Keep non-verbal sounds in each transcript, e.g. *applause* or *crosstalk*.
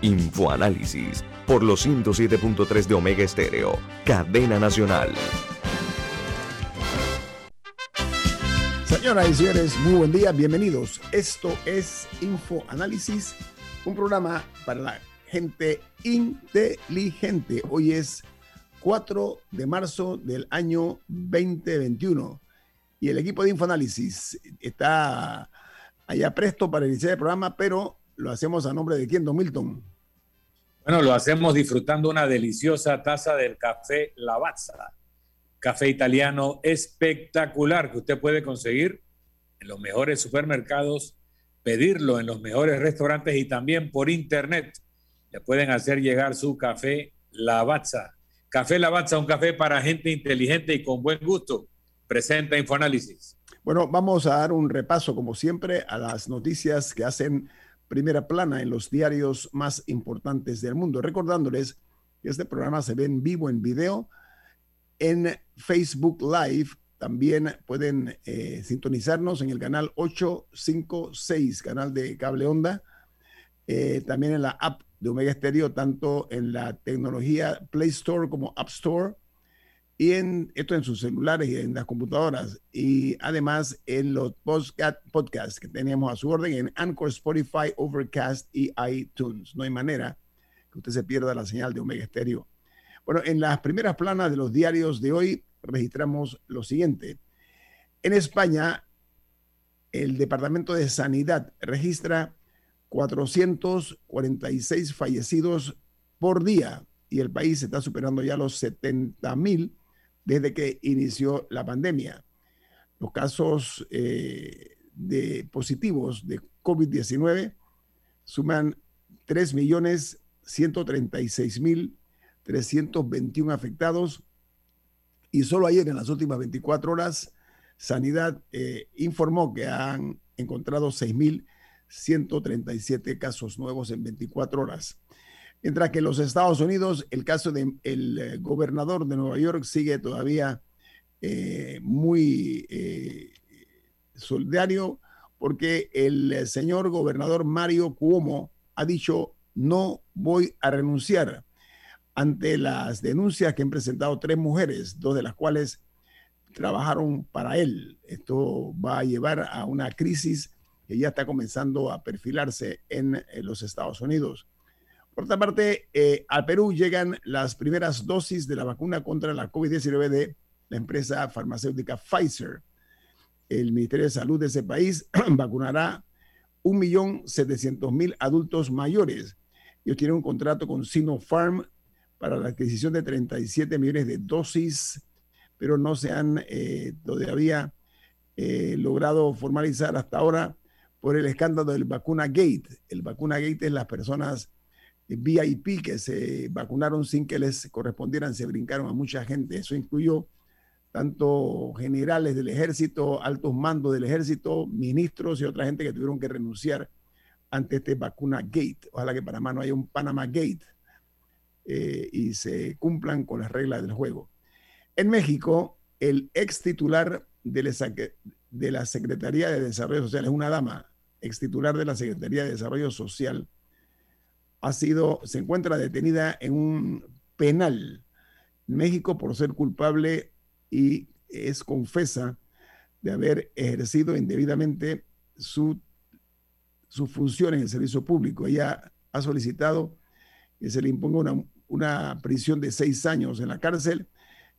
Infoanálisis por los 107.3 de Omega Estéreo, cadena nacional. Señoras y señores, muy buen día, bienvenidos. Esto es Infoanálisis, un programa para la gente inteligente. Hoy es 4 de marzo del año 2021 y el equipo de Infoanálisis está allá presto para iniciar el programa, pero lo hacemos a nombre de quién, Don Milton. Bueno, lo hacemos disfrutando una deliciosa taza del café Lavazza. Café italiano espectacular que usted puede conseguir en los mejores supermercados, pedirlo en los mejores restaurantes y también por internet. Le pueden hacer llegar su café Lavazza. Café Lavazza, un café para gente inteligente y con buen gusto. Presenta Infoanálisis. Bueno, vamos a dar un repaso, como siempre, a las noticias que hacen primera plana en los diarios más importantes del mundo. Recordándoles que este programa se ve en vivo en video en Facebook Live. También pueden eh, sintonizarnos en el canal 856, canal de cable onda. Eh, también en la app de Omega Stereo, tanto en la tecnología Play Store como App Store y en esto en sus celulares y en las computadoras y además en los podcasts que teníamos a su orden en Anchor, Spotify, Overcast y iTunes. No hay manera que usted se pierda la señal de Omega Stereo. Bueno, en las primeras planas de los diarios de hoy registramos lo siguiente. En España, el Departamento de Sanidad registra 446 fallecidos por día y el país está superando ya los 70 mil desde que inició la pandemia. Los casos eh, de positivos de COVID-19 suman 3.136.321 afectados y solo ayer en las últimas 24 horas Sanidad eh, informó que han encontrado 6.137 casos nuevos en 24 horas. Mientras que en los Estados Unidos el caso del eh, gobernador de Nueva York sigue todavía eh, muy eh, solidario porque el señor gobernador Mario Cuomo ha dicho no voy a renunciar ante las denuncias que han presentado tres mujeres, dos de las cuales trabajaron para él. Esto va a llevar a una crisis que ya está comenzando a perfilarse en los Estados Unidos. Por otra parte, eh, al Perú llegan las primeras dosis de la vacuna contra la COVID-19 de la empresa farmacéutica Pfizer. El Ministerio de Salud de ese país *clears throat* vacunará 1.700.000 adultos mayores. Ellos tienen un contrato con Sinopharm para la adquisición de 37 millones de dosis, pero no se han eh, todavía eh, logrado formalizar hasta ahora por el escándalo del vacuna gate. El vacuna gate es las personas VIP que se vacunaron sin que les correspondieran, se brincaron a mucha gente. Eso incluyó tanto generales del ejército, altos mandos del ejército, ministros y otra gente que tuvieron que renunciar ante este vacuna gate. Ojalá que Panamá no haya un Panama gate eh, y se cumplan con las reglas del juego. En México, el ex titular de la, de la Secretaría de Desarrollo Social, es una dama, ex titular de la Secretaría de Desarrollo Social, ha sido, se encuentra detenida en un penal en México por ser culpable y es confesa de haber ejercido indebidamente su, su función en el servicio público. Ella ha solicitado que se le imponga una, prisión de seis años en la cárcel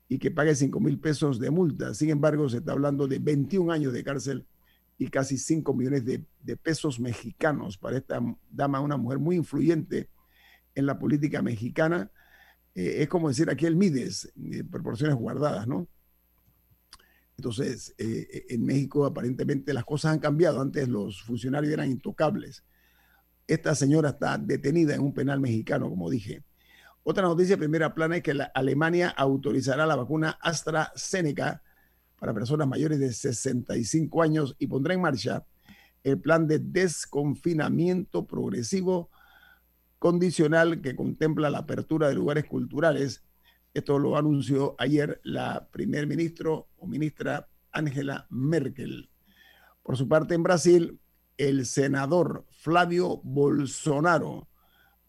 y que pague cinco mil pesos de multa. Sin embargo, se está hablando de 21 años de cárcel y casi 5 millones de, pesos mexicanos para esta dama, una mujer muy influyente en la política mexicana. Eh, es como decir aquí el Mides, proporciones guardadas, ¿no? Entonces, eh, en México aparentemente las cosas han cambiado. Antes los funcionarios eran intocables. Esta señora está detenida en un penal mexicano, como dije. Otra noticia primera plana es que la Alemania autorizará la vacuna AstraZeneca para personas mayores de 65 años y pondrá en marcha el plan de desconfinamiento progresivo condicional que contempla la apertura de lugares culturales. Esto lo anunció ayer la primer ministro o ministra Angela Merkel. Por su parte, en Brasil, el senador Flavio Bolsonaro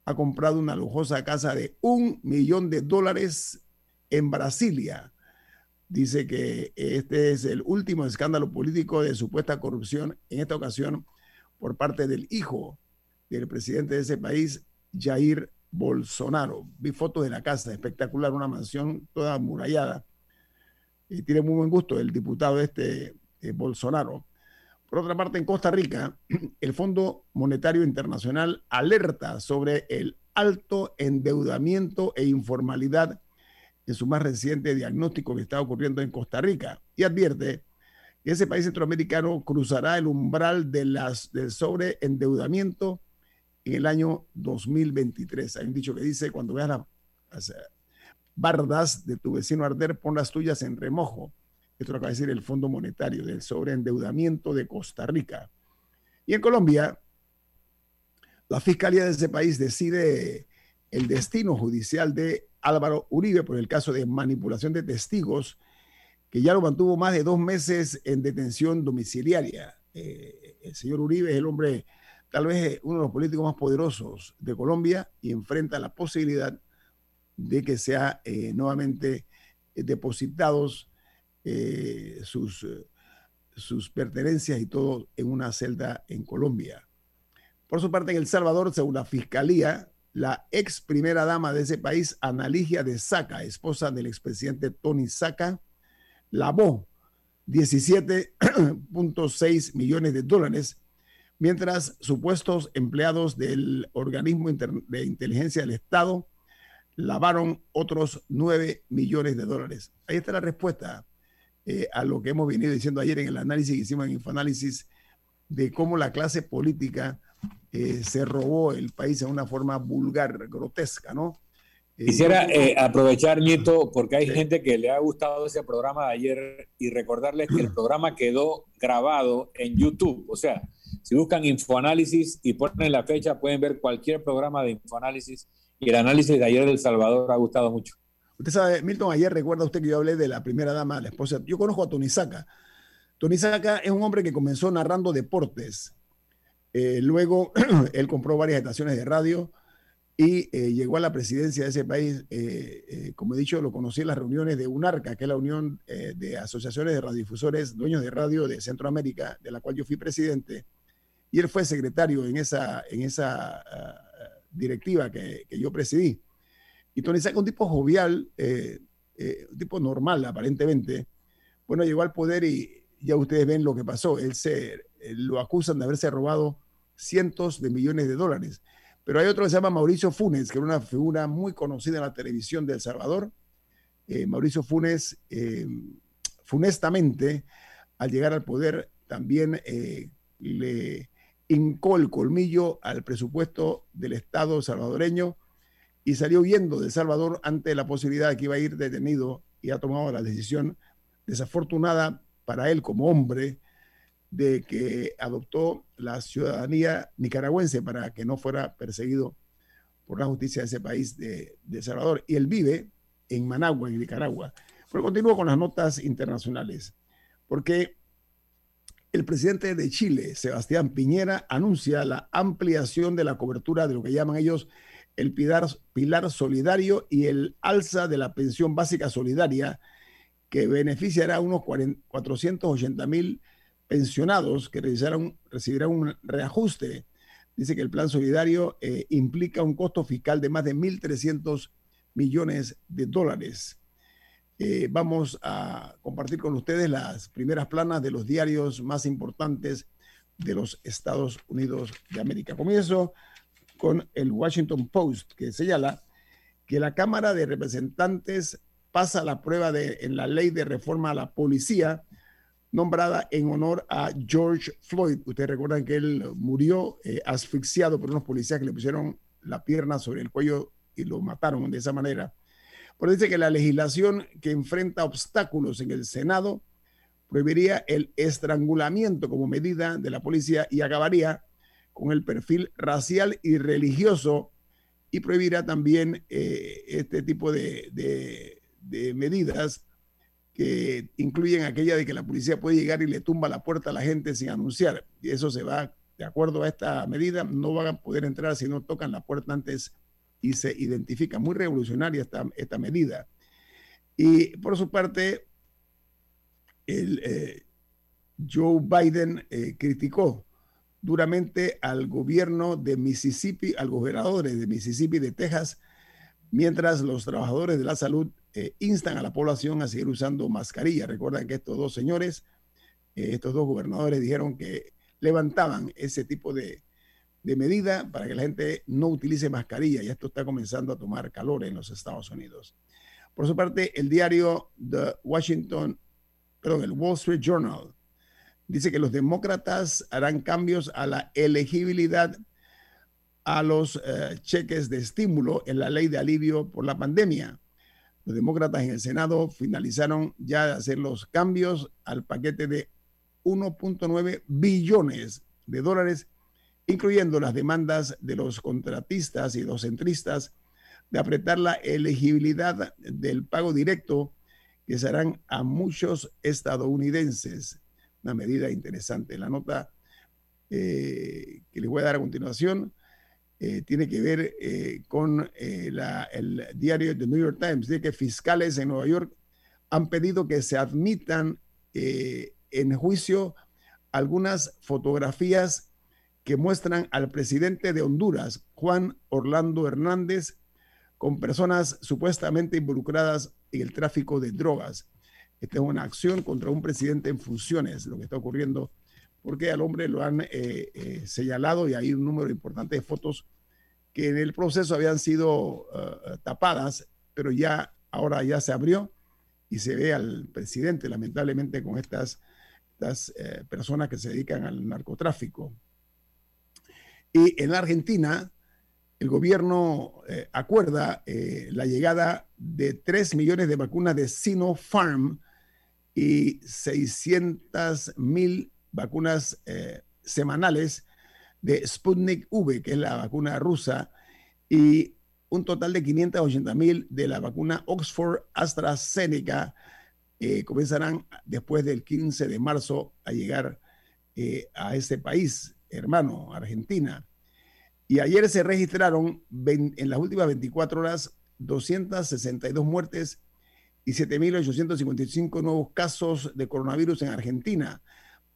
ha comprado una lujosa casa de un millón de dólares en Brasilia. Dice que este es el último escándalo político de supuesta corrupción, en esta ocasión por parte del hijo del presidente de ese país, Jair Bolsonaro. Vi fotos de la casa, espectacular, una mansión toda amurallada. Y tiene muy buen gusto el diputado este eh, Bolsonaro. Por otra parte, en Costa Rica, *clears throat* el Fondo Monetario Internacional alerta sobre el alto endeudamiento e informalidad en su más reciente diagnóstico que está ocurriendo en Costa Rica y advierte que ese país centroamericano cruzará el umbral de las, del sobreendeudamiento en el año 2023. Hay un dicho que dice, cuando veas las, bardas de tu vecino arder, pon las tuyas en remojo. Esto lo acaba de decir el Fondo Monetario del sobreendeudamiento de Costa Rica. Y en Colombia, la Fiscalía de ese país decide el destino judicial de Álvaro Uribe por el caso de manipulación de testigos, que ya lo mantuvo más de dos meses en detención domiciliaria. Eh, el señor Uribe es el hombre tal vez uno de los políticos más poderosos de Colombia y enfrenta la posibilidad de que sea eh, nuevamente eh, depositados sus, sus pertenencias y todo en una celda en Colombia. Por su parte, en El Salvador, según la Fiscalía, la ex primera dama de ese país, Analigia de Saca, esposa del expresidente Tony Saca, lavó 17.6 millones de dólares mientras supuestos empleados del organismo de inteligencia del Estado lavaron otros 9 millones de dólares. Ahí está la respuesta eh, a lo que hemos venido diciendo ayer en el análisis que hicimos en Infoanálisis de cómo la clase política eh, se robó el país de una forma vulgar, grotesca, ¿no? Eh, Quisiera aprovechar, Nieto, porque hay gente que le ha gustado ese programa de ayer y recordarles que el *clears throat* programa quedó grabado en YouTube. O sea, si buscan Infoanálisis y ponen la fecha, pueden ver cualquier programa de Infoanálisis. Y el análisis de ayer del Salvador ha gustado mucho. Usted sabe, Milton, ayer recuerda usted que yo hablé de la primera dama, la esposa. Yo conozco a Tony Saca. Tony Saca es un hombre que comenzó narrando deportes. Eh, luego *clears throat* él compró varias estaciones de radio y eh, llegó a la presidencia de ese país. Eh, como he dicho, lo conocí en las reuniones de UNARCA, que es la Unión de Asociaciones de Radiodifusores, Dueños de Radio de Centroamérica, de la cual yo fui presidente y él fue secretario en esa, en esa ah, directiva que, yo presidí. Y Tony Saca, un tipo jovial, un tipo normal aparentemente, bueno, llegó al poder y ya ustedes ven lo que pasó. Él se, lo acusan de haberse robado cientos de millones de dólares. Pero hay otro que se llama Mauricio Funes, que era una figura muy conocida en la televisión de El Salvador. Eh, Mauricio Funes, funestamente, al llegar al poder, también le hincó el colmillo al presupuesto del Estado salvadoreño y salió huyendo de Salvador ante la posibilidad de que iba a ir detenido y ha tomado la decisión desafortunada para él como hombre de que adoptó la ciudadanía nicaragüense para que no fuera perseguido por la justicia de ese país de, de Salvador. Y él vive en Managua, en Nicaragua. Pero continúo con las notas internacionales, porque el presidente de Chile, Sebastián Piñera, anuncia la ampliación de la cobertura de lo que llaman ellos el pilar, pilar solidario y el alza de la pensión básica solidaria, que beneficiará a unos 480 mil pensionados que recibirán, un reajuste. Dice que el plan solidario eh, implica un costo fiscal de más de 1.300 millones de dólares. Eh, vamos a compartir con ustedes las primeras planas de los diarios más importantes de los Estados Unidos de América. Comienzo con el Washington Post, que señala que la Cámara de Representantes pasa la prueba de, en la ley de reforma a la policía, nombrada en honor a George Floyd. Ustedes recuerdan que él murió eh, asfixiado por unos policías que le pusieron la pierna sobre el cuello y lo mataron de esa manera. Por dice que la legislación que enfrenta obstáculos en el Senado prohibiría el estrangulamiento como medida de la policía y acabaría con el perfil racial y religioso y prohibirá también eh, este tipo de, medidas que incluyen aquella de que la policía puede llegar y le tumba la puerta a la gente sin anunciar. Y eso se va de acuerdo a esta medida, no van a poder entrar si no tocan la puerta antes y se identifica. Muy revolucionaria esta, esta medida. Y por su parte, el, eh, Joe Biden eh, criticó duramente al gobierno de Mississippi, al gobernadores de Mississippi de Texas, mientras los trabajadores de la salud eh, instan a la población a seguir usando mascarilla. Recuerdan que estos dos señores, estos dos gobernadores dijeron que levantaban ese tipo de, de medida para que la gente no utilice mascarilla y esto está comenzando a tomar calor en los Estados Unidos. Por su parte, el diario The Washington, perdón, el Wall Street Journal dice que los demócratas harán cambios a la elegibilidad a los eh, cheques de estímulo en la ley de alivio por la pandemia. Los demócratas en el Senado finalizaron ya de hacer los cambios al paquete de 1.9 billones de dólares, incluyendo las demandas de los contratistas y los centristas de apretar la elegibilidad del pago directo que se harán a muchos estadounidenses. Una medida interesante. La nota eh, que les voy a dar a continuación eh, tiene que ver eh, con el diario The New York Times. Dice que fiscales en Nueva York han pedido que se admitan en juicio algunas fotografías que muestran al presidente de Honduras, Juan Orlando Hernández, con personas supuestamente involucradas en el tráfico de drogas. Esta es una acción contra un presidente en funciones, lo que está ocurriendo, porque al hombre lo han eh, eh, señalado y hay un número importante de fotos que en el proceso habían sido eh, tapadas, pero ya ahora ya se abrió y se ve al presidente lamentablemente con estas, estas personas que se dedican al narcotráfico. Y en la Argentina, el gobierno acuerda la llegada de 3 millones de vacunas de Sinopharm y 600 mil vacunas eh, semanales de Sputnik V, que es la vacuna rusa, y un total de 580 mil de la vacuna Oxford AstraZeneca comenzarán después del 15 de marzo a llegar a ese país hermano, Argentina. Y ayer se registraron en las últimas 24 horas 262 muertes y 7.855 nuevos casos de coronavirus en Argentina,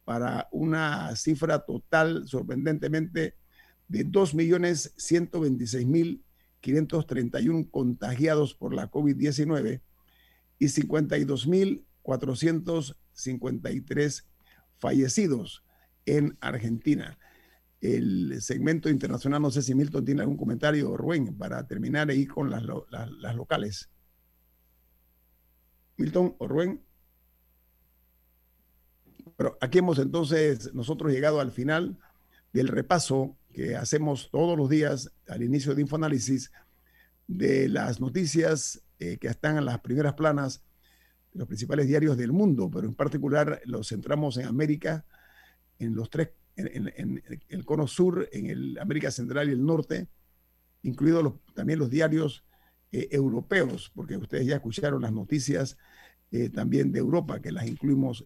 para una cifra total sorprendentemente de 2.126.531 contagiados por la COVID-19 y 52.453 fallecidos en Argentina el segmento internacional. No sé si Milton tiene algún comentario, Rubén, para terminar ahí con las, locales. Milton o Rubén. Pero aquí hemos entonces nosotros llegado al final del repaso que hacemos todos los días al inicio de Infoanálisis de las noticias eh, que están en las primeras planas de los principales diarios del mundo, pero en particular los centramos en América, en los tres en, el cono sur, en el América Central y el Norte, incluidos también los diarios eh, europeos, porque ustedes ya escucharon las noticias eh, también de Europa, que las incluimos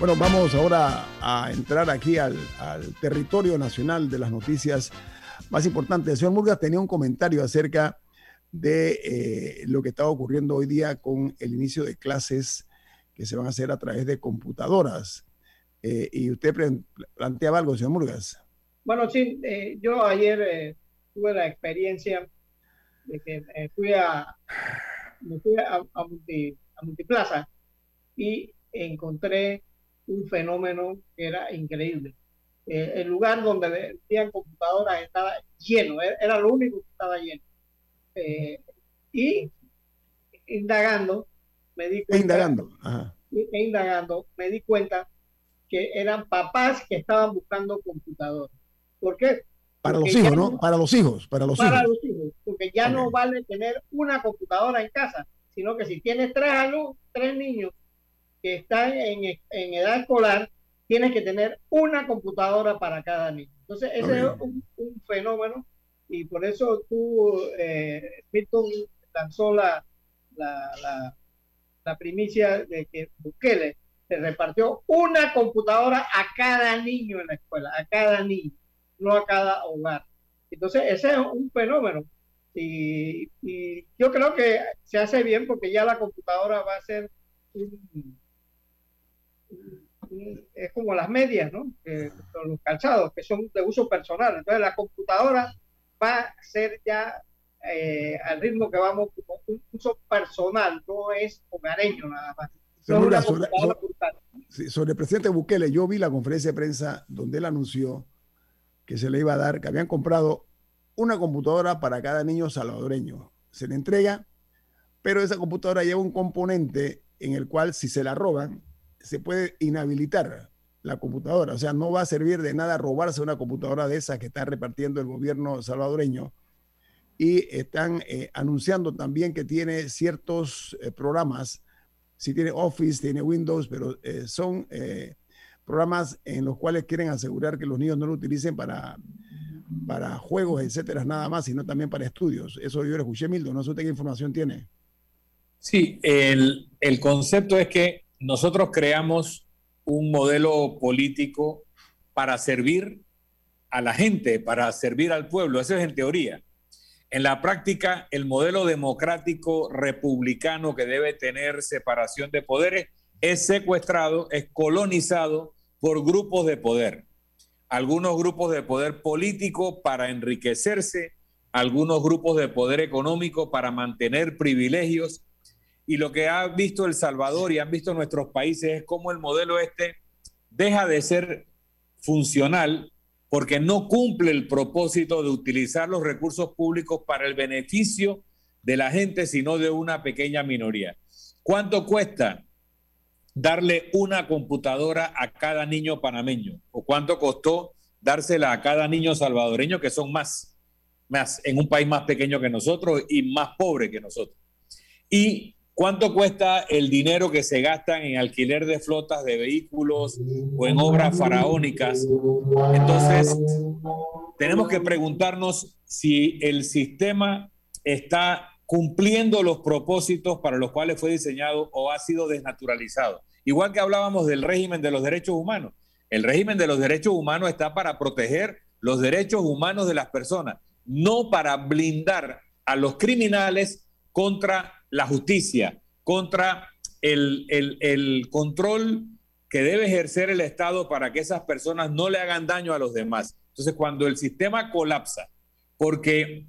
Bueno, vamos ahora a entrar aquí al, territorio nacional de las noticias más importantes. Señor Murgas tenía un comentario acerca de eh, lo que está ocurriendo hoy día con el inicio de clases que se van a hacer a través de computadoras. Eh, y usted planteaba algo, señor Murgas. Bueno, sí, eh, yo ayer tuve la experiencia de que fui a, me fui a, a, a Multiplaza y encontré un fenómeno que era increíble. Eh, el lugar donde vendían computadoras estaba lleno, e-, era lo único que estaba lleno. Eh, y indagando, me di cuenta. Indagando. E indagando, me di cuenta que eran papás que estaban buscando computadoras. ¿Por qué? Para los hijos, ¿no? Para los hijos, para los para los hijos, porque ya no vale tener una computadora en casa, sino que si tienes tres alumnos, tres niños que están en, en edad escolar, tienes que tener una computadora para cada niño. Entonces, ese es un, fenómeno y por eso tú, eh, Milton, lanzó la, la, la, primicia de que Bukele se repartió una computadora a cada niño en la escuela, a cada niño, no a cada hogar. Entonces, ese es un fenómeno. Y, y yo creo que se hace bien porque ya la computadora va a ser un, es como las medias, ¿no? los calzados, que son de uso personal. Entonces la computadora va a ser ya eh, al ritmo que vamos como un uso personal, no es hogareño nada más. sobre, sobre, el presidente Bukele, yo vi la conferencia de prensa donde él anunció que se le iba a dar, que habían comprado una computadora para cada niño salvadoreño. Se le entrega, pero esa computadora lleva un componente en el cual si se la roban, se puede inhabilitar la computadora. O sea, no va a servir de nada robarse una computadora de esas que está repartiendo el gobierno salvadoreño. Y están eh, anunciando también que tiene ciertos eh, programas, si tiene Office, tiene Windows, pero eh, son programas en los cuales quieren asegurar que los niños no lo utilicen para, para juegos, etcétera, nada más, sino también para estudios. Eso yo lo escuché, Milton, no sé usted qué información tiene. Sí, el, el concepto es que nosotros creamos un modelo político para servir a la gente, para servir al pueblo. Eso es en teoría. En la práctica, el modelo democrático republicano que debe tener separación de poderes es secuestrado, es colonizado por grupos de poder. Algunos grupos de poder político para enriquecerse, algunos grupos de poder económico para mantener privilegios y lo que ha visto El Salvador y han visto nuestros países es cómo el modelo este deja de ser funcional porque no cumple el propósito de utilizar los recursos públicos para el beneficio de la gente, sino de una pequeña minoría. ¿Cuánto cuesta darle una computadora a cada niño panameño? ¿O cuánto costó dársela a cada niño salvadoreño, que son más, más en un país más pequeño que nosotros y más pobre que nosotros? Y ¿Cuánto cuesta el dinero que se gasta en alquiler de flotas de vehículos o en obras faraónicas? Entonces, tenemos que preguntarnos si el sistema está cumpliendo los propósitos para los cuales fue diseñado o ha sido desnaturalizado. Igual que hablábamos del régimen de los derechos humanos. El régimen de los derechos humanos está para proteger los derechos humanos de las personas, no para blindar a los criminales contra la justicia, contra el, el, control que debe ejercer el Estado para que esas personas no le hagan daño a los demás. Entonces, cuando el sistema colapsa, porque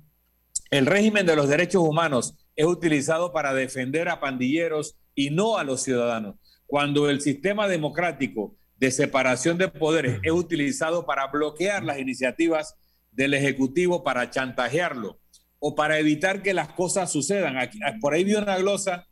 el régimen de los derechos humanos es utilizado para defender a pandilleros y no a los ciudadanos, cuando el sistema democrático de separación de poderes es utilizado para bloquear las iniciativas del Ejecutivo, para chantajearlo, o para evitar que las cosas sucedan. Aquí, por ahí vi una glosa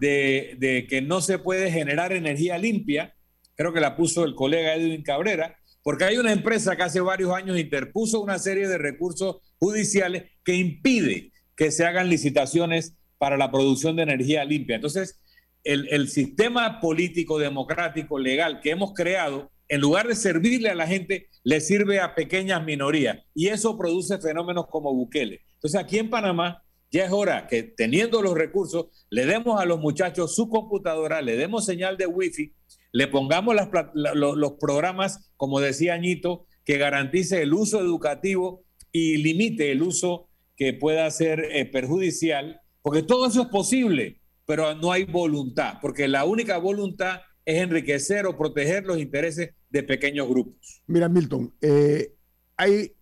de, que no se puede generar energía limpia, creo que la puso el colega Edwin Cabrera, porque hay una empresa que hace varios años interpuso una serie de recursos judiciales que impide que se hagan licitaciones para la producción de energía limpia. Entonces, el, el sistema político, democrático, legal que hemos creado, en lugar de servirle a la gente, le sirve a pequeñas minorías. Y eso produce fenómenos como Bukele. Entonces aquí en Panamá ya es hora que teniendo los recursos, le demos a los muchachos su computadora, le demos señal de wifi, le pongamos los, programas, como decía Añito, que garantice el uso educativo y limite el uso que pueda ser eh, perjudicial, porque todo eso es posible, pero no hay voluntad, porque la única voluntad es enriquecer o proteger los intereses de pequeños grupos. Mira, Milton, eh, hay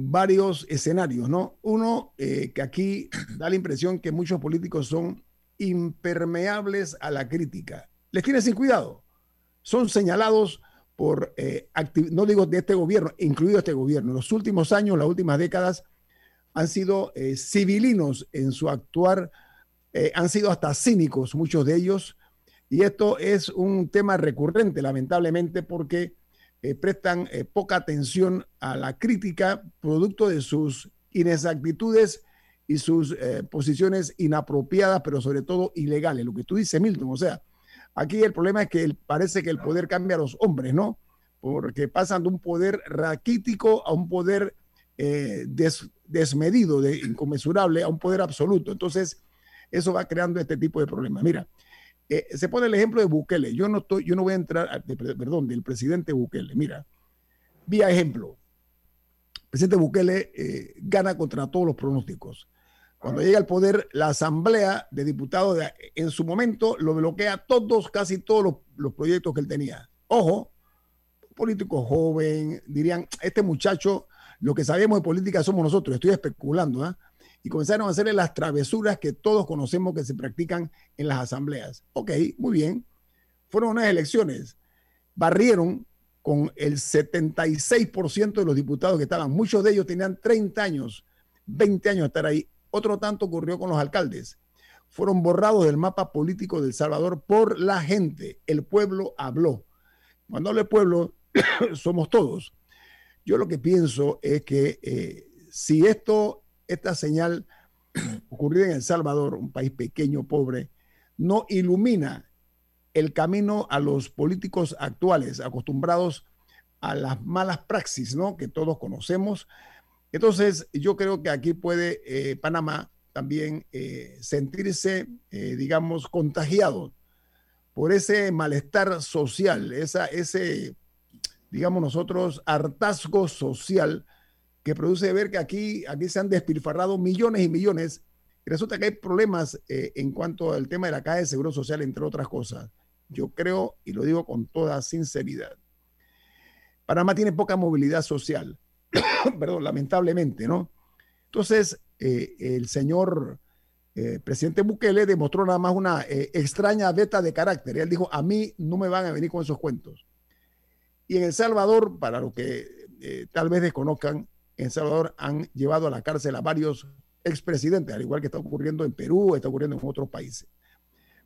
varios escenarios, ¿no? Uno, eh, que aquí da la impresión que muchos políticos son impermeables a la crítica. Les tiene sin cuidado. Son señalados por, eh, no digo de este gobierno, incluido este gobierno. Los últimos años, las últimas décadas, han sido eh, civilinos en su actuar, han sido hasta cínicos muchos de ellos. Y esto es un tema recurrente, lamentablemente, porque eh, prestan eh, poca atención a la crítica producto de sus inexactitudes y sus eh, posiciones inapropiadas, pero sobre todo ilegales. Lo que tú dices, Milton, o sea, aquí el problema es que parece que el poder cambia a los hombres, ¿no? Porque pasan de un poder raquítico a un poder desmedido, de, inconmensurable, a un poder absoluto. Entonces, eso va creando este tipo de problemas. Mira, eh, se pone el ejemplo de Bukele. Yo no, estoy, yo no voy a entrar, perdón, del presidente Bukele. Mira, vía ejemplo, el presidente Bukele eh, gana contra todos los pronósticos. Cuando llega al poder, la Asamblea de Diputados en su momento lo bloquea todos, casi todos los, los proyectos que él tenía. Ojo, político joven, dirían, este muchacho, lo que sabemos de política somos nosotros, estoy especulando, ¿ah? Y comenzaron a hacerle las travesuras que todos conocemos que se practican en las asambleas. Ok, muy bien. Fueron unas elecciones. Barrieron con el 76% de los diputados que estaban. Muchos de ellos tenían 30 años, 20 años de estar ahí. Otro tanto ocurrió con los alcaldes. Fueron borrados del mapa político del Salvador por la gente. El pueblo habló. Cuando hablo pueblo, *coughs* somos todos. Yo lo que pienso es que eh, si esto esta señal *clears throat* ocurrida en El Salvador, un país pequeño, pobre, no ilumina el camino a los políticos actuales, acostumbrados a las malas praxis, ¿no? Que todos conocemos. Entonces, yo creo que aquí puede eh, Panamá también eh, sentirse, eh, digamos, contagiado por ese malestar social, esa, ese, digamos nosotros, hartazgo social que produce ver que aquí, aquí se han despilfarrado millones y millones. Y resulta que hay problemas eh, en cuanto al tema de la caja de seguro social, entre otras cosas. Yo creo, y lo digo con toda sinceridad, Panamá tiene poca movilidad social, *coughs* perdón, lamentablemente, ¿no? Entonces, eh, el señor eh, presidente Bukele demostró nada más una extraña beta de carácter. Él dijo, a mí no me van a venir con esos cuentos. Y en El Salvador, para lo que tal vez desconozcan, en Salvador han llevado a la cárcel a varios expresidentes, al igual que está ocurriendo en Perú, está ocurriendo en otros países.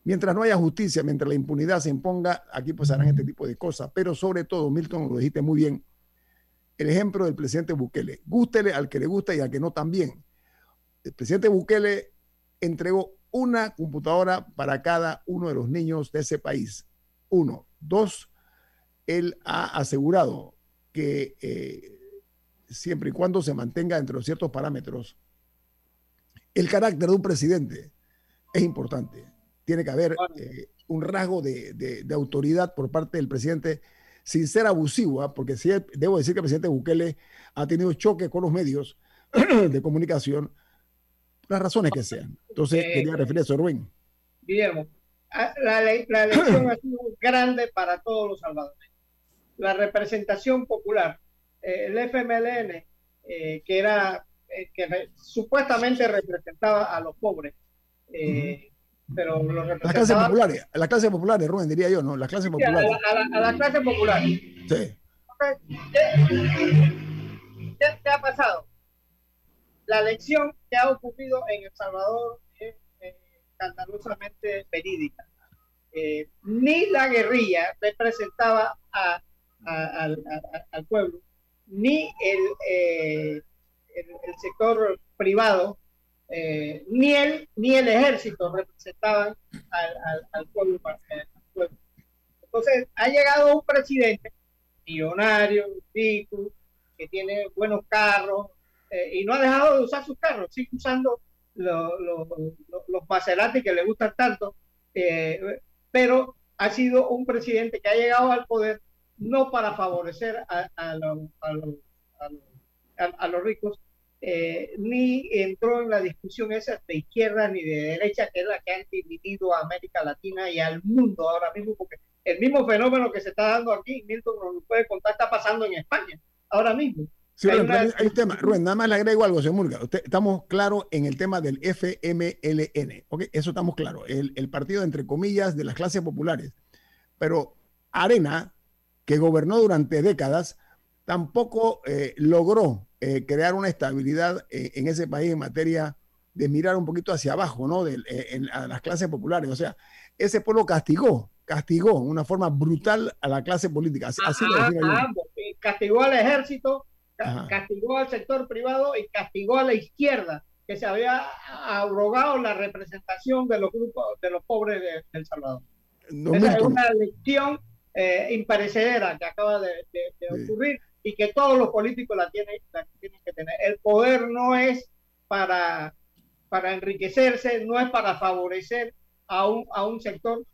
Mientras no haya justicia, mientras la impunidad se imponga, aquí pues harán este tipo de cosas. Pero sobre todo, Milton, lo dijiste muy bien, el ejemplo del presidente Bukele. Gústele al que le gusta y al que no también. El presidente Bukele entregó una computadora para cada uno de los niños de ese país. Uno. Dos, él ha asegurado que eh, siempre y cuando se mantenga dentro de ciertos parámetros, el carácter de un presidente es importante. Tiene que haber eh, un rasgo de, autoridad por parte del presidente sin ser abusivo, ¿ah? porque sí, debo decir que el presidente Bukele ha tenido choque con los medios *clears throat* de comunicación, las razones que sean. Entonces, eh, quería referir a eso, Rubén. Guillermo, ah, la, la elección ha sido grande para todos los salvadores. La representación popular el FMLN, eh, que era eh, que supuestamente representaba a los pobres, pero los Las clases populares, las clases populares, Rubén, diría yo, ¿no? Las clases populares. a, las clases populares. Sí. ¿Qué, ha pasado? La elección que ha ocurrido en El Salvador es escandalosamente verídica. ni la guerrilla representaba al pueblo, ni el, eh, el, sector privado, eh, ni, el, ni el ejército representaban al, al, pueblo, Entonces, ha llegado un presidente millonario, rico, que tiene buenos carros, eh, y no ha dejado de usar sus carros, sigue usando los Maserati que le gustan tanto, pero ha sido un presidente que ha llegado al poder no para favorecer a, a, los ricos, eh, ni entró en la discusión esa de izquierda ni de derecha, que es la que ha dividido a América Latina y al mundo ahora mismo, porque el mismo fenómeno que se está dando aquí, Milton nos puede contar, está pasando en España ahora mismo. Sí, hay, un tema. Rubén, nada más le agrego algo, señor Murga. Usted, estamos claros en el tema del FMLN. ¿okay? Eso estamos claros. El, el, partido, entre comillas, de las clases populares. Pero Arena, que gobernó durante décadas, tampoco eh, logró eh, crear una estabilidad eh, en ese país en materia de mirar un poquito hacia abajo, ¿no? De, en, a las clases populares. O sea, ese pueblo castigó, castigó de una forma brutal a la clase política. Así, castigó al ejército, castigó al sector privado y castigó a la izquierda, que se había abrogado la representación de los grupos de los pobres de, El Salvador. Esa es una lección eh, imperecedera que acaba de, ocurrir y que todos los políticos la tienen, tienen que tener. El poder no es para, para enriquecerse, no es para favorecer a un, a un sector,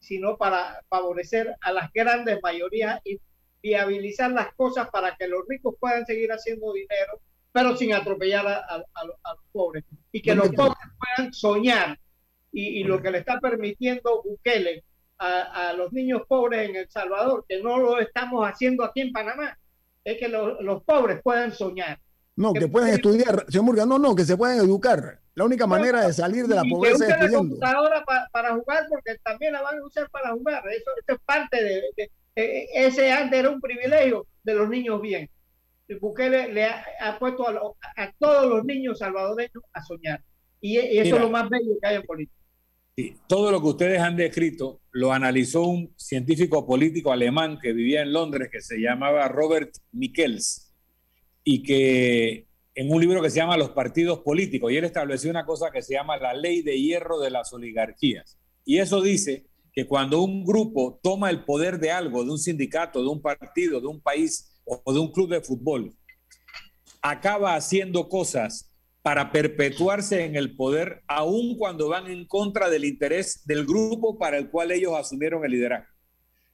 sino para favorecer a las grandes mayorías y viabilizar las cosas para que los ricos puedan seguir haciendo dinero, pero sin atropellar a, los pobres. Y que los pobres puedan soñar. Y, lo que le está permitiendo Bukele a, los niños pobres en El Salvador, que no lo estamos haciendo aquí en Panamá, es que los pobres puedan soñar. No, que, puedan estudiar, señor Murga, no, no, que se puedan educar. La única manera de salir de la pobreza es estudiando. La para, jugar, porque también la van a usar para jugar. Eso, es parte de, eh, ese antes era un privilegio de los niños bien. Bukele le ha, puesto a, todos los niños salvadoreños a soñar. Y, eso es lo más bello que hay en política. Todo lo que ustedes han descrito lo analizó un científico político alemán que vivía en Londres que se llamaba Robert Michels y que en un libro que se llama Los partidos políticos y él estableció una cosa que se llama la ley de hierro de las oligarquías. Y eso dice que cuando un grupo toma el poder de algo, de un sindicato, de un partido, de un país o de un club de fútbol, acaba haciendo cosas para perpetuarse en el poder, aun cuando van en contra del interés del grupo para el cual ellos asumieron el liderazgo.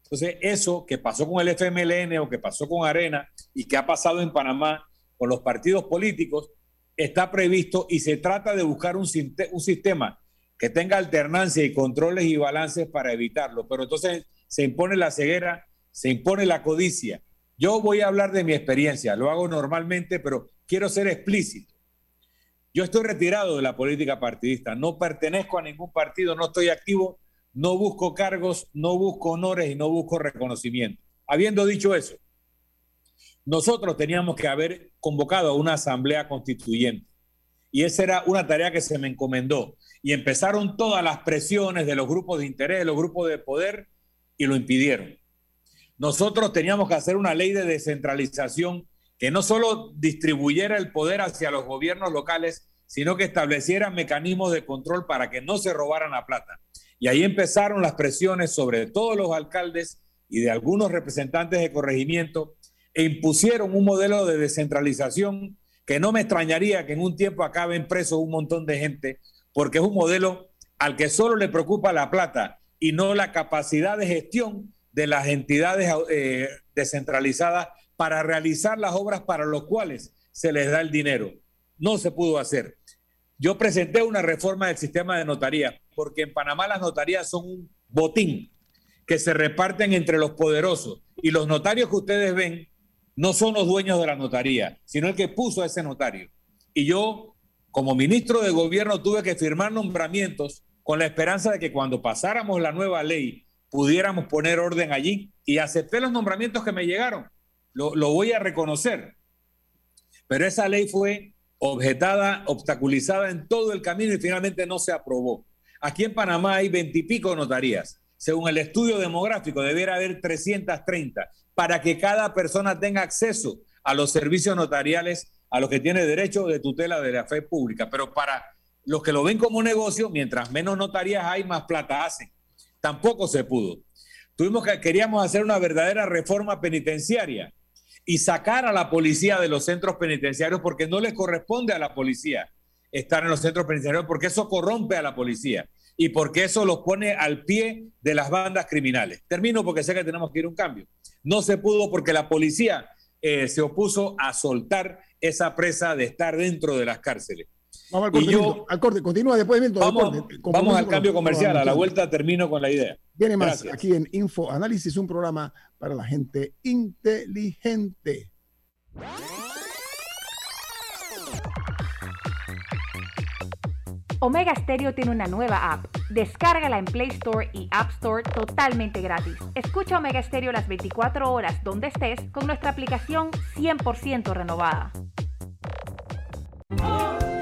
Entonces, eso que pasó con el FMLN o que pasó con Arena y que ha pasado en Panamá con los partidos políticos, está previsto y se trata de buscar un, un sistema que tenga alternancia y controles y balances para evitarlo. Pero entonces se impone la ceguera, se impone la codicia. Yo voy a hablar de mi experiencia, lo hago normalmente, pero quiero ser explícito. Yo estoy retirado de la política partidista, no pertenezco a ningún partido, no estoy activo, no busco cargos, no busco honores y no busco reconocimiento. Habiendo dicho eso, nosotros teníamos que haber convocado a una asamblea constituyente y esa era una tarea que se me encomendó y empezaron todas las presiones de los grupos de interés, de los grupos de poder, y lo impidieron. Nosotros teníamos que hacer una ley de descentralización que no solo distribuyera el poder hacia los gobiernos locales, sino que estableciera mecanismos de control para que no se robaran la plata. Y ahí empezaron las presiones sobre todos los alcaldes y de algunos representantes de corregimiento e impusieron un modelo de descentralización que no me extrañaría que en un tiempo acaben presos un montón de gente porque es un modelo al que solo le preocupa la plata y no la capacidad de gestión de las entidades eh, descentralizadas para realizar las obras para las cuales se les da el dinero. No se pudo hacer. Yo presenté una reforma del sistema de notaría, porque en Panamá las notarías son un botín que se reparten entre los poderosos. Y los notarios que ustedes ven no son los dueños de la notaría, sino el que puso a ese notario. Y yo como ministro de gobierno tuve que firmar nombramientos con la esperanza de que cuando pasáramos la nueva ley pudiéramos poner orden allí y acepté los nombramientos que me llegaron. Lo, voy a reconocer. Pero esa ley fue objetada, obstaculizada en todo el camino y finalmente no se aprobó. Aquí en Panamá hay veintipico notarías. Según el estudio demográfico, debiera haber 330 para que cada persona tenga acceso a los servicios notariales a los que tiene derecho de tutela de la fe pública. Pero para los que lo ven como negocio, mientras menos notarías hay, más plata hacen. Tampoco se pudo. Tuvimos que, queríamos hacer una verdadera reforma penitenciaria y sacar a la policía de los centros penitenciarios porque no le corresponde a la policía estar en los centros penitenciarios porque eso corrompe a la policía y porque eso los pone al pie de las bandas criminales. Termino porque sé que tenemos que ir a un cambio. No se pudo porque la policía eh, se opuso a soltar esa presa de estar dentro de las cárceles. Vamos al corte, al corte. continúa después de Vamos, vamos al cambio comercial, a la vuelta termino con la idea. Viene más aquí en Info Análisis, un programa para la gente inteligente. Omega Stereo tiene una nueva app. Descárgala en Play Store y App Store totalmente gratis. Escucha Omega Stereo las 24 horas donde estés con nuestra aplicación 100% renovada.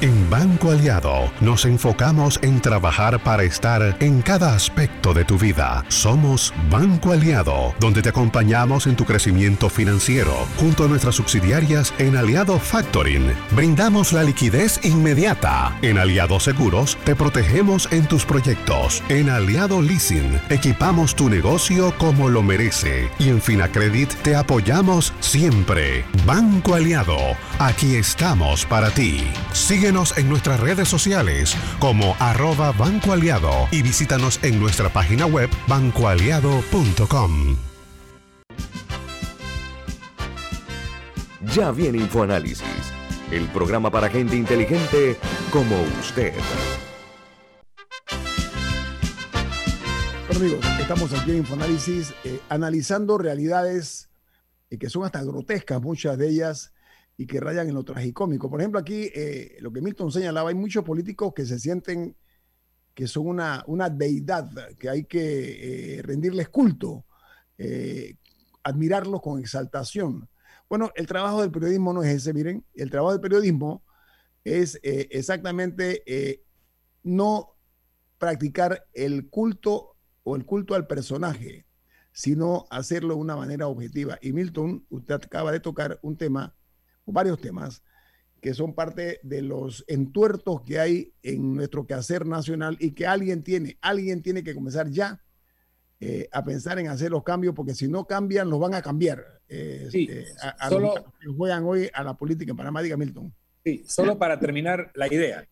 En Banco Aliado nos enfocamos en trabajar para estar en cada aspecto de tu vida. Somos Banco Aliado, donde te acompañamos en tu crecimiento financiero, junto a nuestras subsidiarias en Aliado Factoring. Brindamos la liquidez inmediata. En Aliado Seguros te protegemos en tus proyectos. En Aliado Leasing equipamos tu negocio como lo merece. Y en Finacredit te apoyamos siempre. Banco Aliado, aquí estamos para ti. Sigue Síguenos en nuestras redes sociales como arroba Banco Aliado y visítanos en nuestra página web bancoaliado.com. Ya viene InfoAnálisis, el programa para gente inteligente como usted. Bueno amigos, estamos aquí en InfoAnálisis eh, analizando realidades eh, que son hasta grotescas, muchas de ellas y que rayan en lo tragicómico. Por ejemplo, aquí eh, lo que Milton señalaba, hay muchos políticos que se sienten que son una, una deidad, que hay que eh, rendirles culto, eh, admirarlos con exaltación. Bueno, el trabajo del periodismo no es ese, miren, el trabajo del periodismo es exactamente no practicar el culto o el culto al personaje, sino hacerlo de una manera objetiva. Y Milton, usted acaba de tocar un tema varios temas que son parte de los entuertos que hay en nuestro quehacer nacional y que alguien tiene, alguien tiene que comenzar ya eh, a pensar en hacer los cambios, porque si no cambian, los van a cambiar. Eh, sí, eh, a, solo, que juegan hoy a la política en Panamá, diga Milton. Sí, solo para terminar la idea.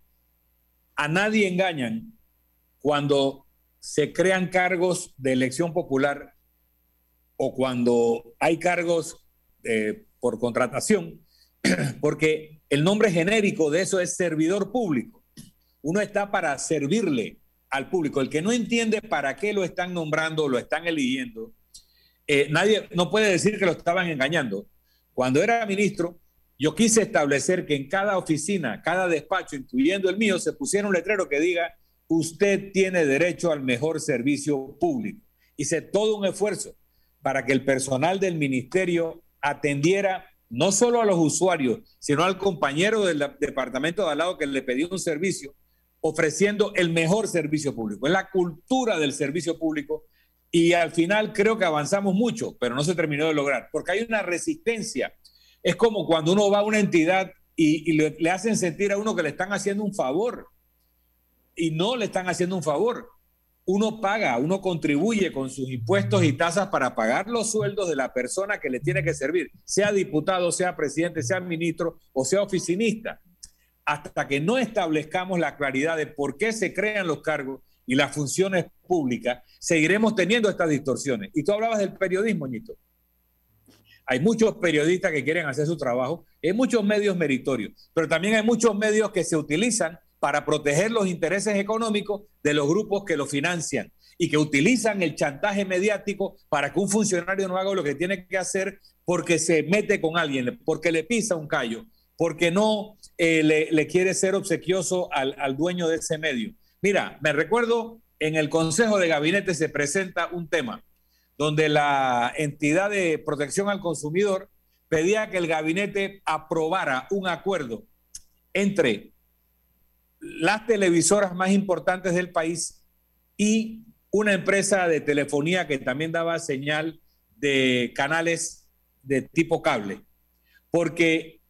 A nadie engañan cuando se crean cargos de elección popular o cuando hay cargos por contratación *clears throat* porque el nombre genérico de eso es servidor público. Uno está para servirle al público. El que no entiende para qué lo están nombrando, lo están eligiendo, eh, nadie no puede decir que lo estaban engañando. Cuando era ministro, yo quise establecer que en cada oficina, cada despacho, incluyendo el mío, se pusiera un letrero que diga, usted tiene derecho al mejor servicio público. Hice todo un esfuerzo para que el personal del ministerio atendiera no solo a los usuarios, sino al compañero del departamento de al lado que le pidió un servicio, ofreciendo el mejor servicio público. Es la cultura del servicio público y al final creo que avanzamos mucho, pero no se terminó de lograr, porque hay una resistencia. Es como cuando uno va a una entidad y, le hacen sentir a uno que le están haciendo un favor y no le están haciendo un favor uno paga, uno contribuye con sus impuestos y tasas para pagar los sueldos de la persona que le tiene que servir, sea diputado, sea presidente, sea ministro o sea oficinista. Hasta que no establezcamos la claridad de por qué se crean los cargos y las funciones públicas, seguiremos teniendo estas distorsiones. Y tú hablabas del periodismo, Ñito. Hay muchos periodistas que quieren hacer su trabajo, hay muchos medios meritorios, pero también hay muchos medios que se utilizan para proteger los intereses económicos de los grupos que lo financian y que utilizan el chantaje mediático para que un funcionario no haga lo que tiene que hacer porque se mete con alguien, porque le pisa un callo, porque no eh, le, quiere ser obsequioso al, al dueño de ese medio. Mira, me recuerdo en el Consejo de Gabinete se presenta un tema donde la entidad de protección al consumidor pedía que el gabinete aprobara un acuerdo entre las televisoras más importantes del país y una empresa de telefonía que también daba señal de canales de tipo cable, porque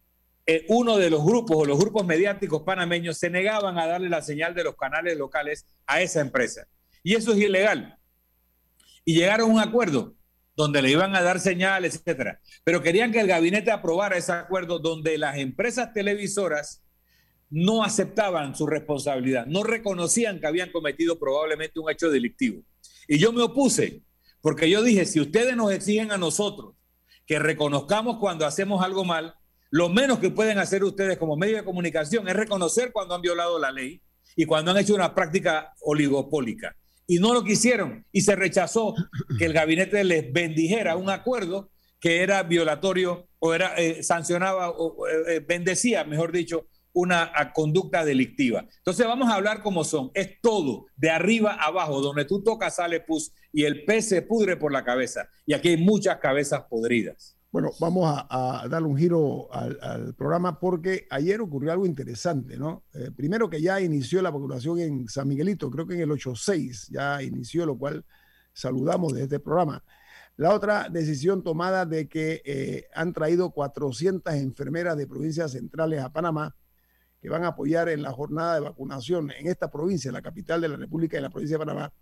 eh, uno de los grupos o los grupos mediáticos panameños se negaban a darle la señal de los canales locales a esa empresa. Y eso es ilegal. Y llegaron a un acuerdo donde le iban a dar señales, etcétera. Pero querían que el gabinete aprobara ese acuerdo donde las empresas televisoras no aceptaban su responsabilidad, no reconocían que habían cometido probablemente un hecho delictivo. Y yo me opuse, porque yo dije, si ustedes nos exigen a nosotros que reconozcamos cuando hacemos algo mal, lo menos que pueden hacer ustedes como medio de comunicación es reconocer cuando han violado la ley y cuando han hecho una práctica oligopólica. Y no lo quisieron y se rechazó que el gabinete les bendijera un acuerdo que era violatorio o era eh, sancionaba o eh, bendecía, mejor dicho, una conducta delictiva. Entonces vamos a hablar como son. Es todo, de arriba a abajo, donde tú tocas sale pus y el pez se pudre por la cabeza. Y aquí hay muchas cabezas podridas. Bueno, vamos a, darle un giro al, programa porque ayer ocurrió algo interesante, ¿no? Eh, primero que ya inició la vacunación en San Miguelito, creo que en el 8-6 ya inició, lo cual saludamos de este programa. La otra decisión tomada de que eh, han traído 400 enfermeras de provincias centrales a Panamá que van a apoyar en la jornada de vacunación en esta provincia, la capital de la República y la provincia de Panamá.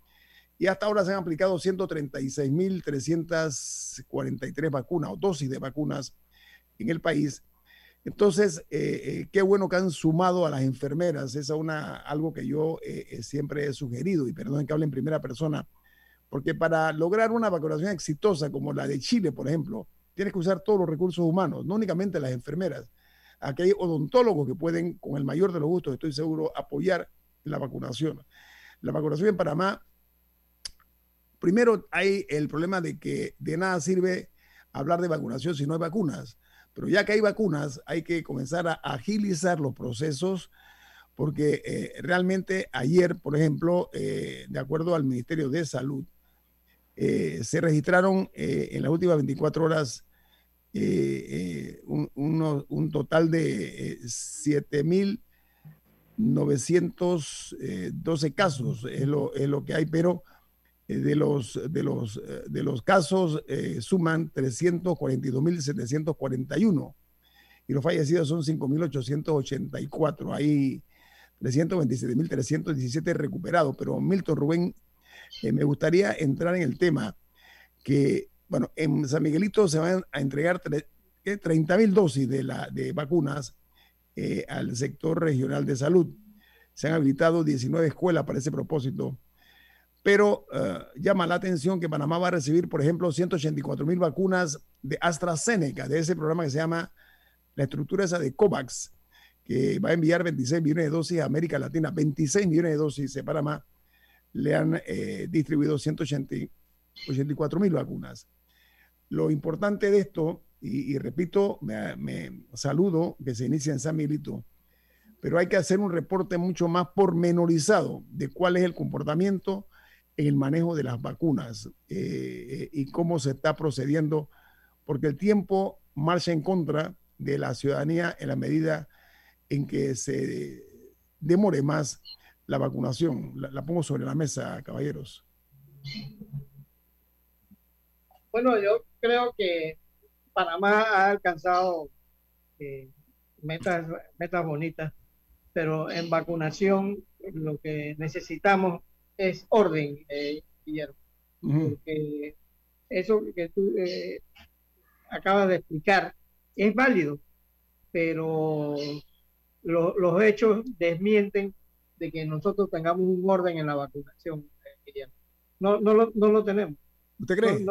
Y hasta ahora se han aplicado 136.343 vacunas o dosis de vacunas en el país. Entonces, eh, eh, qué bueno que han sumado a las enfermeras. Es una, algo que yo eh, siempre he sugerido, y perdonen que hable en primera persona, porque para lograr una vacunación exitosa como la de Chile, por ejemplo, tienes que usar todos los recursos humanos, no únicamente las enfermeras Hay odontólogos que pueden, con el mayor de los gustos, estoy seguro, apoyar la vacunación. La vacunación en Panamá, primero hay el problema de que de nada sirve hablar de vacunación si no hay vacunas. Pero ya que hay vacunas, hay que comenzar a agilizar los procesos, porque eh, realmente ayer, por ejemplo, eh, de acuerdo al Ministerio de Salud, eh, se registraron en las últimas 24 horas eh, eh, un, total de 7.912 eh, casos, es lo, es lo, que hay, pero de los, de los, de los casos suman 342.741 y los fallecidos son 5.884. Hay 327.317 recuperados, pero Milton Rubén, me gustaría entrar en el tema que bueno, en San Miguelito se van a entregar 30 mil dosis de, la, vacunas eh, al sector regional de salud. Se han habilitado 19 escuelas para ese propósito. Pero eh, llama la atención que Panamá va a recibir, por ejemplo, 184 mil vacunas de AstraZeneca, de ese programa que se llama la estructura esa de COVAX, que va a enviar 26 millones de dosis a América Latina. 26 millones de dosis de Panamá le han eh, distribuido 184 mil vacunas. Lo importante de esto, y, repito, me, saludo que se inicia en San Milito, pero hay que hacer un reporte mucho más pormenorizado de cuál es el comportamiento en el manejo de las vacunas eh, y cómo se está procediendo, porque el tiempo marcha en contra de la ciudadanía en la medida en que se demore más la vacunación. la pongo sobre la mesa, caballeros. Bueno, yo creo que Panamá ha alcanzado eh, metas, metas bonitas, pero en vacunación lo que necesitamos es orden, eh, Guillermo. Porque eso que tú eh, acabas de explicar es válido, pero los hechos desmienten de que nosotros tengamos un orden en la vacunación, Guillermo. No, no, lo, no lo tenemos. ¿Usted cree?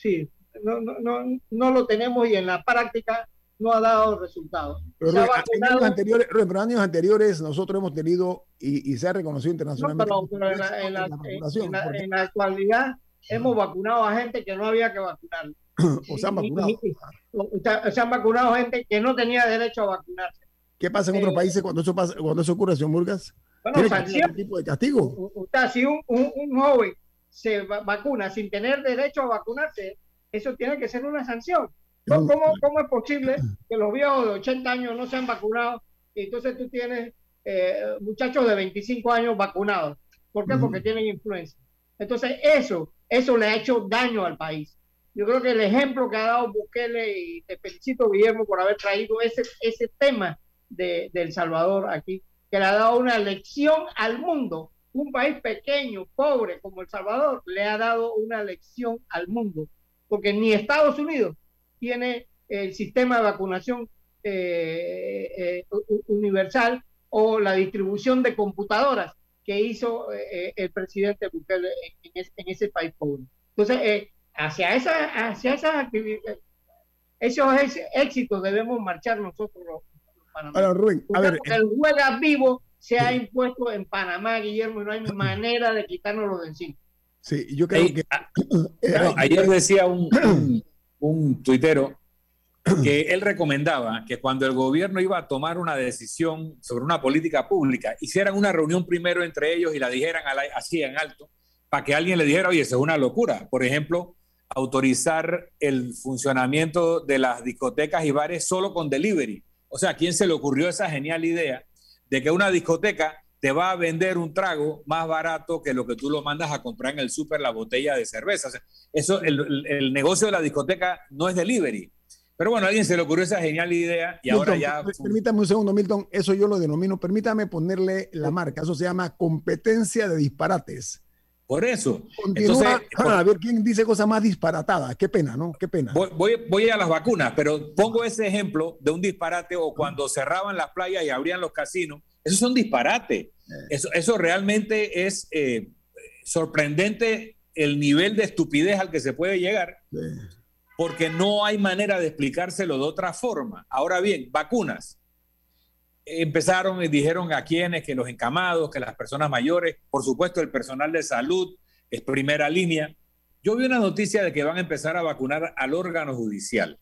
Sí, no, no, no, no lo tenemos y en la práctica no ha dado resultados. Pero, en, años anteriores, años anteriores nosotros hemos tenido y, se ha reconocido internacionalmente. pero, en, la, actualidad hemos vacunado a gente que no había que vacunar. *coughs* o se han vacunado. se han vacunado gente que no tenía derecho a vacunarse. ¿Qué pasa en otros eh, países cuando eso, pasa, cuando eso ocurre, señor Murgas? Bueno, ¿Tiene tipo de castigo? Usted, si un, un, un joven se vacuna sin tener derecho a vacunarse, eso tiene que ser una sanción. ¿Cómo, ¿Cómo, es posible que los viejos de 80 años no se han vacunado y entonces tú tienes eh, muchachos de 25 años vacunados? ¿Por qué? Porque tienen influencia. Entonces eso, eso le ha hecho daño al país. Yo creo que el ejemplo que ha dado Bukele, y te felicito Guillermo por haber traído ese, ese tema de, El Salvador aquí, que le ha dado una lección al mundo. Un país pequeño, pobre como El Salvador, le ha dado una lección al mundo, porque ni Estados Unidos tiene el sistema de vacunación eh, eh, universal o la distribución de computadoras que hizo eh, el presidente Bukele en, ese país pobre. Entonces, hacia, esa, hacia esas esos éxitos debemos marchar nosotros Ahora, Rubén, a ver. El juega vivo se ha impuesto en Panamá, Guillermo, y no hay manera de quitárnoslo de encima. Sí, yo creo que. *clears throat* ayer decía un, un, tuitero *clears throat* que él recomendaba que cuando el gobierno iba a tomar una decisión sobre una política pública, hicieran una reunión primero entre ellos y la dijeran así en alto, para que alguien le dijera, oye, eso es una locura. Por ejemplo, autorizar el funcionamiento de las discotecas y bares solo con delivery. O sea, ¿a quién se le ocurrió esa genial idea de que una discoteca te va a vender un trago más barato que lo que tú lo mandas a comprar en el súper, la botella de cerveza? eso, el, negocio de la discoteca no es delivery. Pero bueno, a alguien se le ocurrió esa genial idea y ahora ya... Permítame un segundo, Milton, eso yo lo denomino, permítame ponerle la marca, eso se llama competencia de disparates. Por eso. Entonces, a ver quién dice cosas más disparatadas. Qué pena, ¿no? Qué pena. Voy, voy, a las vacunas, pero pongo ese ejemplo de un disparate o cuando cerraban las playas y abrían los casinos. Eso es un disparate. Eh. Eso, eso realmente es eh, sorprendente el nivel de estupidez al que se puede llegar, porque no hay manera de explicárselo de otra forma. Ahora bien, vacunas empezaron y dijeron a quienes, que los encamados, que las personas mayores, por supuesto el personal de salud es primera línea. Yo vi una noticia de que van a empezar a vacunar al órgano judicial.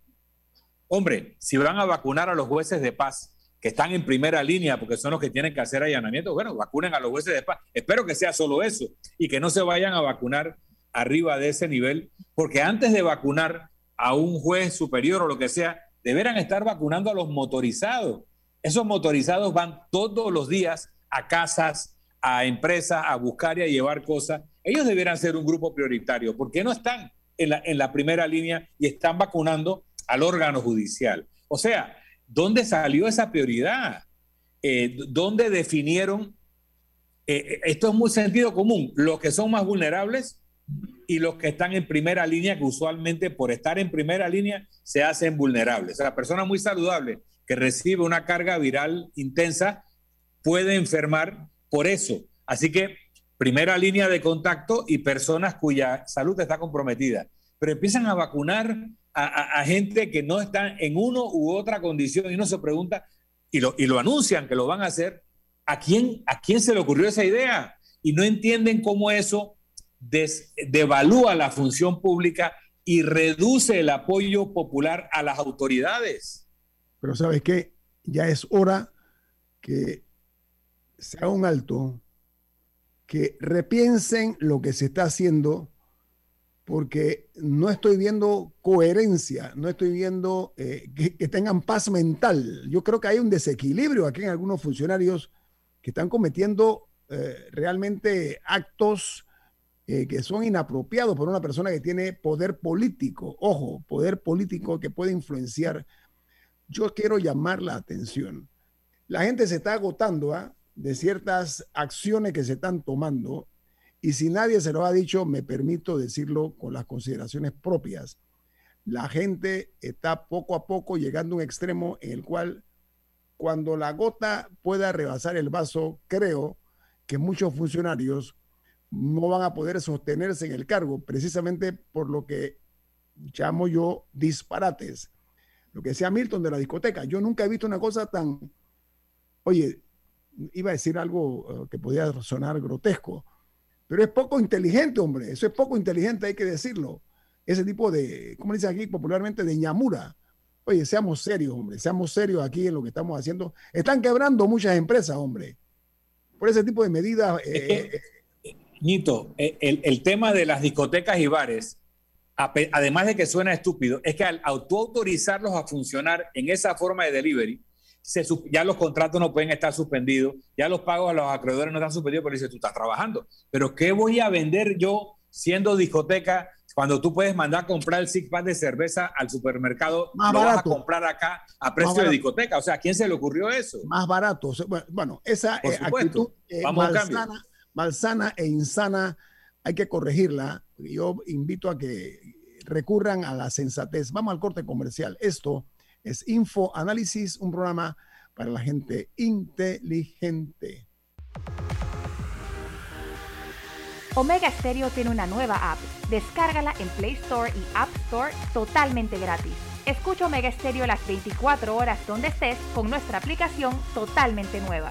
Hombre, si van a vacunar a los jueces de paz, que están en primera línea porque son los que tienen que hacer allanamiento, bueno, vacunen a los jueces de paz. Espero que sea solo eso y que no se vayan a vacunar arriba de ese nivel, porque antes de vacunar a un juez superior o lo que sea, deberán estar vacunando a los motorizados esos motorizados van todos los días a casas, a empresas, a buscar y a llevar cosas. Ellos deberían ser un grupo prioritario. ¿Por qué no están en la, primera línea y están vacunando al órgano judicial? O sea, ¿dónde salió esa prioridad? Eh, ¿Dónde definieron? Eh, eh, esto es muy sentido común. Los que son más vulnerables y los que están en primera línea, que usualmente por estar en primera línea se hacen vulnerables. O sea, personas muy saludables que recibe una carga viral intensa puede enfermar por eso. Así que primera línea de contacto y personas cuya salud está comprometida. Pero empiezan a vacunar a, gente que no está en uno u otra condición y uno se pregunta, y lo, y lo anuncian que lo van a hacer, ¿a quién, ¿a quién se le ocurrió esa idea? Y no entienden cómo eso devalúa la función pública y reduce el apoyo popular a las autoridades. Pero sabes qué, ya es hora que se haga un alto, que repiensen lo que se está haciendo, porque no estoy viendo coherencia, no estoy viendo eh, que, tengan paz mental. Yo creo que hay un desequilibrio aquí en algunos funcionarios que están cometiendo eh, realmente actos eh, que son inapropiados por una persona que tiene poder político. Ojo, poder político que puede influenciar yo quiero llamar la atención. La gente se está agotando ¿ah? de ciertas acciones que se están tomando y si nadie se lo ha dicho, me permito decirlo con las consideraciones propias. La gente está poco a poco llegando a un extremo en el cual cuando la gota pueda rebasar el vaso, creo que muchos funcionarios no van a poder sostenerse en el cargo precisamente por lo que llamo yo disparates lo que decía Milton de la discoteca. Yo nunca he visto una cosa tan, oye, iba a decir algo eh, que podía sonar grotesco, pero es poco inteligente, hombre. Eso es poco inteligente, hay que decirlo. Ese tipo de, ¿cómo dice aquí popularmente? De ñamura. Oye, seamos serios, hombre. Seamos serios aquí en lo que estamos haciendo. Están quebrando muchas empresas, hombre. Por ese tipo de medidas. Eh, Nito, el, el tema de las discotecas y bares además de que suena estúpido, es que al autoautorizarlos a funcionar en esa forma de delivery, ya los contratos no pueden estar suspendidos, ya los pagos a los acreedores no están suspendidos, pero dice, tú estás trabajando. Pero ¿qué voy a vender yo siendo discoteca cuando tú puedes mandar a comprar el six pack de cerveza al supermercado, más lo barato. vas a comprar acá a precio de discoteca. O sea, ¿a quién se le ocurrió eso? Más barato. Bueno, esa eh, actitud eh, malsana, malsana e insana hay que corregirla. Yo invito a que recurran a la sensatez. Vamos al corte comercial. Esto es Info Análisis, un programa para la gente inteligente. Omega Stereo tiene una nueva app. Descárgala en Play Store y App Store totalmente gratis. Escucha Omega Stereo las 24 horas donde estés con nuestra aplicación totalmente nueva.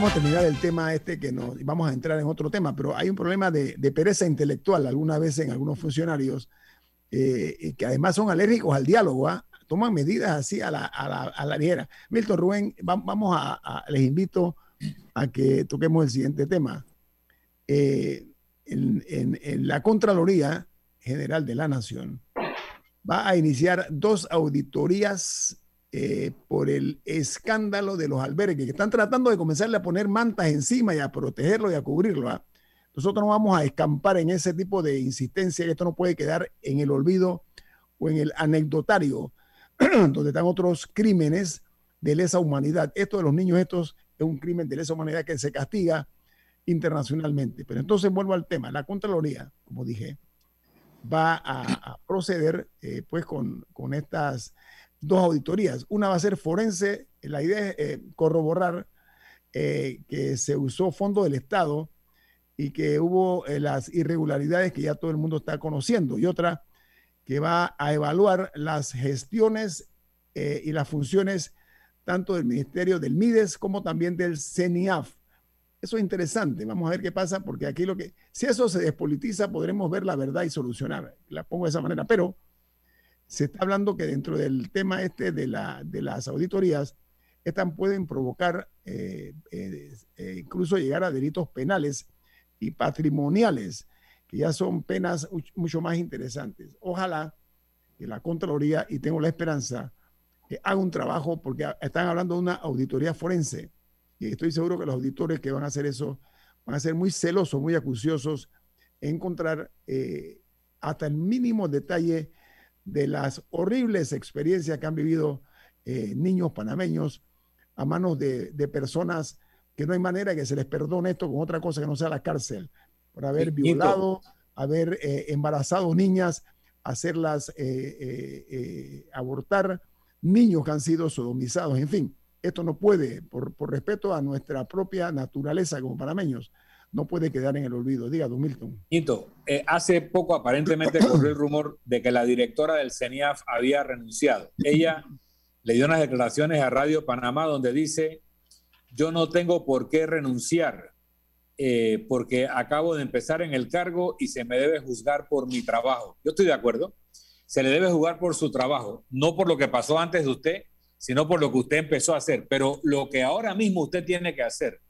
Vamos a terminar el tema este que nos vamos a entrar en otro tema, pero hay un problema de, pereza intelectual alguna vez en algunos funcionarios eh, que además son alérgicos al diálogo, ¿ah? toman medidas así a la, a la, ligera. Milton Rubén, vamos a, les invito a que toquemos el siguiente tema. Eh, en la Contraloría General de la Nación va a iniciar dos auditorías eh, por el escándalo de los albergues, que están tratando de comenzarle a poner mantas encima y a protegerlo y a cubrirlo. ¿ah? Nosotros no vamos a escampar en ese tipo de insistencia, que esto no puede quedar en el olvido o en el anecdotario, *clears throat* donde están otros crímenes de lesa humanidad. Esto de los niños, estos es un crimen de lesa humanidad que se castiga internacionalmente. Pero entonces vuelvo al tema. La Contraloría, como dije, va a, proceder eh, pues con, con estas dos auditorías. Una va a ser forense. La idea es eh, corroborar eh, que se usó fondo del Estado y que hubo eh, las irregularidades que ya todo el mundo está conociendo. Y otra que va a evaluar las gestiones y las funciones tanto del Ministerio del MIDES como también del CENIAF. Eso es interesante. Vamos a ver qué pasa, porque aquí lo que, si eso se despolitiza, podremos ver la verdad y solucionar. La pongo de esa manera. Pero se está hablando que dentro del tema este de, la, de las auditorías, estas pueden provocar eh, eh, eh, incluso llegar a delitos penales y patrimoniales, que ya son penas mucho más interesantes. Ojalá que la Contraloría, y tengo la esperanza, haga un trabajo, porque están hablando de una auditoría forense, y estoy seguro que los auditores que van a hacer eso van a ser muy celosos, muy acuciosos, en encontrar hasta el mínimo detalle de las horribles experiencias que han vivido eh, niños panameños a manos de, personas que no hay manera que se les perdone esto con otra cosa que no sea la cárcel, por haber violado, haber eh, embarazado niñas, hacerlas eh, abortar, niños que han sido sodomizados, en fin, esto no puede, por, por respeto a nuestra propia naturaleza como panameños, no puede quedar en el olvido. Diga, Don Milton. Quinto, eh, hace poco aparentemente *coughs* corrió el rumor de que la directora del CENIAF había renunciado. Ella le dio unas declaraciones a Radio Panamá donde dice, yo no tengo por qué renunciar eh, porque acabo de empezar en el cargo y se me debe juzgar por mi trabajo. Yo estoy de acuerdo. Se le debe juzgar por su trabajo, no por lo que pasó antes de usted, sino por lo que usted empezó a hacer. Pero lo que ahora mismo usted tiene que hacer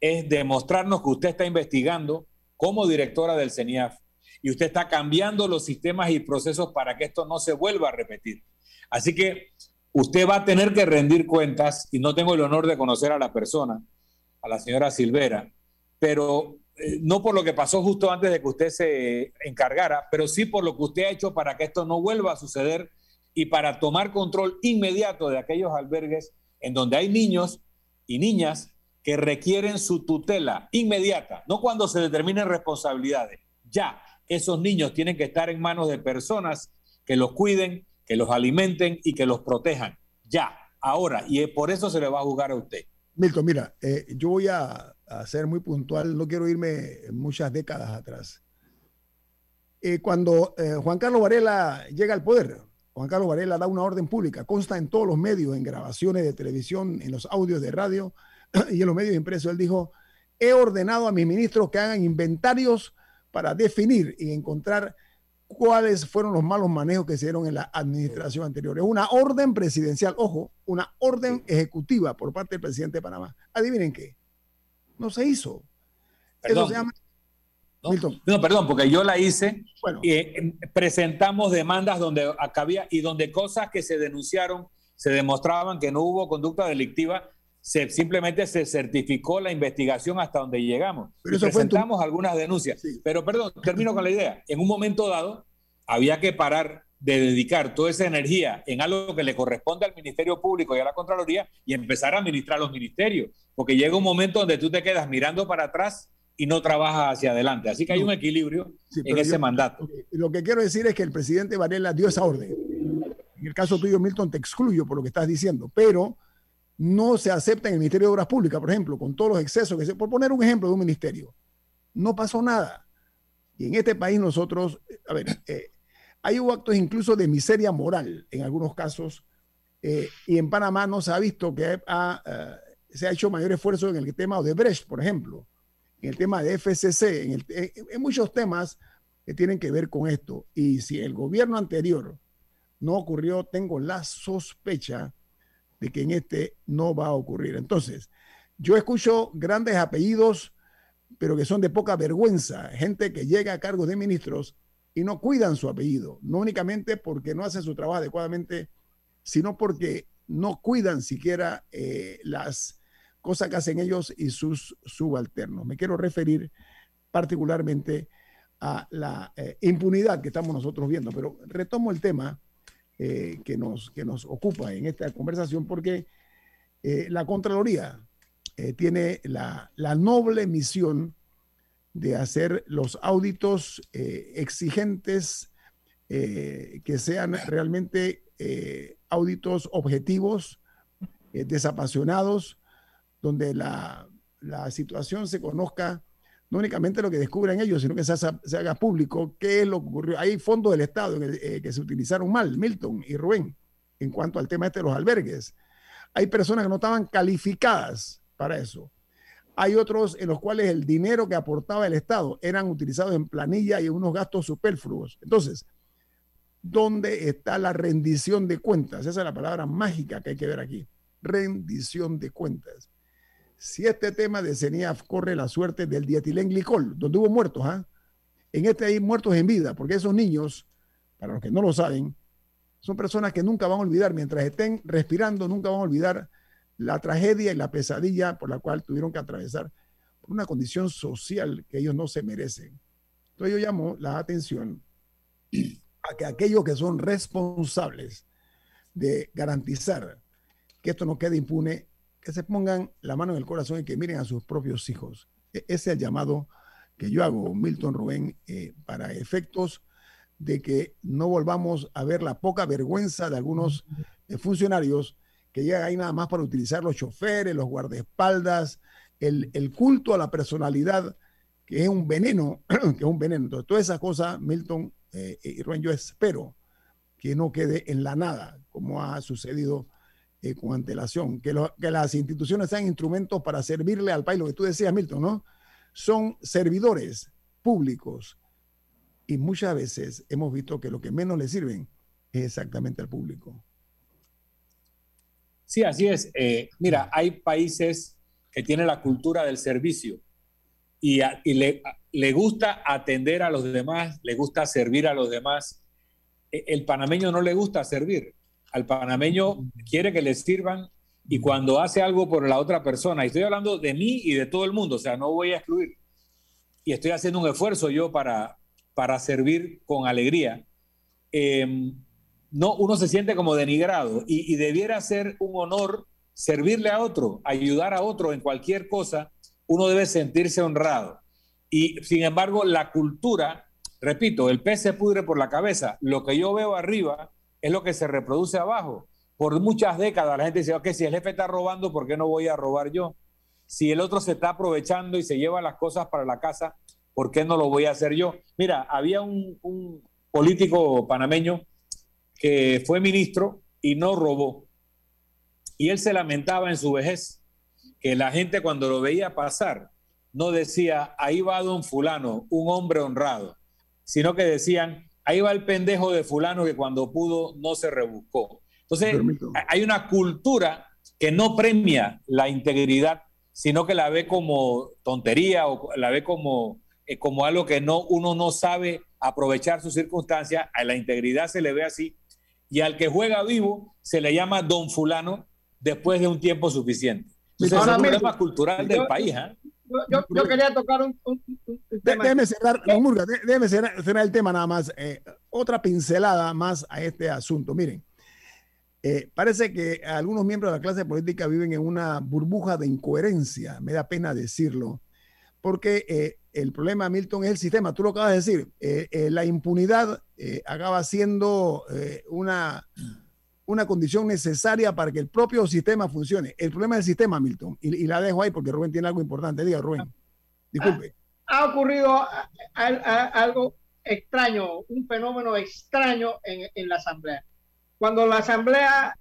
es demostrarnos que usted está investigando como directora del CENIAF y usted está cambiando los sistemas y procesos para que esto no se vuelva a repetir. Así que usted va a tener que rendir cuentas y no tengo el honor de conocer a la persona, a la señora Silvera, pero eh, no por lo que pasó justo antes de que usted se encargara, pero sí por lo que usted ha hecho para que esto no vuelva a suceder y para tomar control inmediato de aquellos albergues en donde hay niños y niñas que requieren su tutela inmediata, no cuando se determinen responsabilidades. Ya, esos niños tienen que estar en manos de personas que los cuiden, que los alimenten y que los protejan. Ya, ahora, y por eso se le va a juzgar a usted. Milton, mira, eh, yo voy a, ser muy puntual, no quiero irme muchas décadas atrás. Eh, cuando eh, Juan Carlos Varela llega al poder, Juan Carlos Varela da una orden pública, consta en todos los medios, en grabaciones de televisión, en los audios de radio *clears throat* y en los medios impresos. Él dijo, he ordenado a mis ministros que hagan inventarios para definir y encontrar cuáles fueron los malos manejos que se dieron en la administración anterior. Es una orden presidencial, ojo, una orden ejecutiva por parte del presidente de Panamá. Adivinen qué, no se hizo. Eso se llama... No, perdón, porque yo la hice. Bueno. Eh, presentamos demandas donde acabía y donde cosas que se denunciaron se demostraban que no hubo conducta delictiva se, simplemente se certificó la investigación hasta donde llegamos. Pero presentamos algunas denuncias. Pero perdón, termino con la idea. En un momento dado, había que parar de dedicar toda esa energía en algo que le corresponde al Ministerio Público y a la Contraloría y empezar a administrar los ministerios. Porque llega un momento donde tú te quedas mirando para atrás y no trabajas hacia adelante. Así que hay un equilibrio en ese mandato. Lo que quiero decir es que el presidente Varela dio esa orden. En el caso tuyo, Milton, te excluyo por lo que estás diciendo, pero no se acepta en el Ministerio de Obras Públicas, por ejemplo, con todos los excesos que se, por poner un ejemplo de un ministerio, no pasó nada. Y en este país nosotros, a ver, eh, hay actos incluso de miseria moral en algunos casos, eh, y en Panamá no se ha visto que eh, se ha hecho mayor esfuerzo en el tema de Brecht, por ejemplo, en el tema de FCC, en, en muchos temas que tienen que ver con esto. Y si el gobierno anterior no ocurrió, tengo la sospecha de que en este no va a ocurrir. Entonces, yo escucho grandes apellidos, pero que son de poca vergüenza, gente que llega a cargos de ministros y no cuidan su apellido, no únicamente porque no hacen su trabajo adecuadamente, sino porque no cuidan siquiera eh, las cosas que hacen ellos y sus subalternos. Me quiero referir particularmente a la eh, impunidad que estamos nosotros viendo, pero retomo el tema eh, que, nos, que nos ocupa en esta conversación porque eh, la Contraloría eh, tiene la, la, noble misión de hacer los auditos exigentes que sean realmente auditos objetivos, desapasionados, donde la, la situación se conozca no únicamente lo que descubran ellos, sino que se, haga público qué es lo que ocurrió. Hay fondos del Estado eh, que se utilizaron mal, Milton y Rubén, en cuanto al tema este de los albergues. Hay personas que no estaban calificadas para eso. Hay otros en los cuales el dinero que aportaba el Estado eran utilizados en planilla y en unos gastos superfluos. Entonces, ¿dónde está la rendición de cuentas? Esa es la palabra mágica que hay que ver aquí. Rendición de cuentas si este tema de CENIAF corre la suerte del dietilenglicol, donde hubo muertos, ¿ah? en este hay muertos en vida, porque esos niños, para los que no lo saben, son personas que nunca van a olvidar, mientras estén respirando, nunca van a olvidar la tragedia y la pesadilla por la cual tuvieron que atravesar por una condición social que ellos no se merecen. Entonces yo llamo la atención a que aquellos que son responsables de garantizar que esto no quede impune que se pongan la mano en el corazón y que miren a sus propios hijos. E-, ese es el llamado que yo hago, Milton Rubén, eh, para efectos de que no volvamos a ver la poca vergüenza de algunos eh, funcionarios que llegan ahí nada más para utilizar los choferes, los guardaespaldas, el, el culto a la personalidad, que es un veneno, *clears throat* que es un veneno. Entonces, todas esas cosas, Milton eh, y Rubén, yo espero que no quede en la nada, como ha sucedido eh, con antelación, que, las instituciones sean instrumentos para servirle al país, lo que tú decías, Milton, ¿no? Son servidores públicos y muchas veces hemos visto que lo que menos le sirven es exactamente al público. Sí, así es. Eh, mira, hay países que tienen la cultura del servicio y, le, gusta atender a los demás, le gusta servir a los demás. E, el panameño no le gusta servir al panameño quiere que le sirvan y cuando hace algo por la otra persona, y estoy hablando de mí y de todo el mundo, o sea, no voy a excluir, y estoy haciendo un esfuerzo yo para, para servir con alegría, em, no, uno se siente como denigrado y, debiera ser un honor servirle a otro, ayudar a otro en cualquier cosa, uno debe sentirse honrado. Y sin embargo, la cultura, repito, el pez se pudre por la cabeza. Lo que yo veo arriba es lo que se reproduce abajo. Por muchas décadas la gente dice, ok, si el jefe está robando, ¿por qué no voy a robar yo? Si el otro se está aprovechando y se lleva las cosas para la casa, ¿por qué no lo voy a hacer yo? Mira, había un, un político panameño que fue ministro y no robó. Y él se lamentaba en su vejez que la gente cuando lo veía pasar no decía, ahí va don fulano, un hombre honrado, sino que decían, ahí va el pendejo de fulano que cuando pudo no se rebuscó. Entonces, hay una cultura que no premia la integridad, sino que la ve como tontería o la ve como, eh, como algo que no, uno no sabe aprovechar sus circunstancias. A la integridad se le ve así. Y al que juega vivo se le llama don fulano después de un tiempo suficiente. es un problema cultural del país. ¿eh? Yo, quería tocar un, tema. Déjeme cerrar, Murga, déjeme cerrar, el tema nada más. Eh, otra pincelada más a este asunto. Miren, eh, parece que algunos miembros de la clase política viven en una burbuja de incoherencia, me da pena decirlo, porque eh, el problema, Milton, es el sistema. Tú lo acabas de decir, la impunidad acaba siendo una una condición necesaria para que el propio sistema funcione. El problema del sistema, Milton, y, la dejo ahí porque Rubén tiene algo importante. Diga, Rubén. Disculpe. Ha, ocurrido algo extraño, un fenómeno extraño en, la Asamblea. Cuando la Asamblea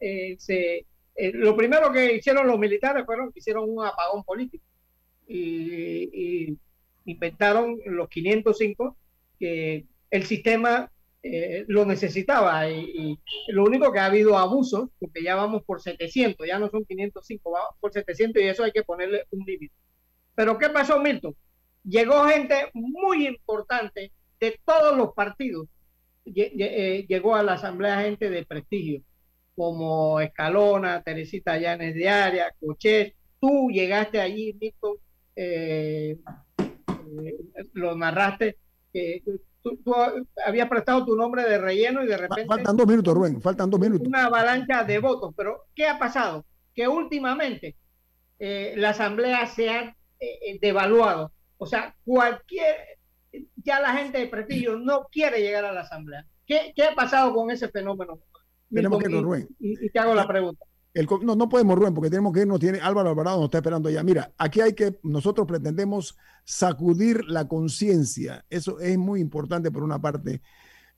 eh, se... Eh, lo primero que hicieron los militares fueron que hicieron un apagón político y, y inventaron los 505 que el sistema eh, lo necesitaba y, lo único que ha habido abusos, porque ya vamos por 700, ya no son 505, vamos por 700 y eso hay que ponerle un límite. Pero ¿qué pasó, Milton? Llegó gente muy importante de todos los partidos, eh, llegó a la asamblea gente de prestigio, como Escalona, Teresita Llanes de Área, Cochet, tú llegaste allí, Milton, eh, lo narraste, tú, habías prestado tu nombre de relleno y de repente... Faltan dos minutos, Rubén, faltan dos minutos. Una avalancha de votos, pero ¿qué ha pasado? Que últimamente eh, la asamblea se ha eh, eh, devaluado. O sea, cualquier, ya la gente de prestigio no quiere llegar a la asamblea. ¿Qué, qué ha pasado con ese fenómeno? Tenemos que ir, Rubén. Y, y te hago la pregunta no, no podemos, Rubén, porque tenemos que irnos. Tiene, Álvaro Alvarado nos está esperando ya. Mira, aquí hay que, nosotros pretendemos sacudir la conciencia. Eso es muy importante por una parte.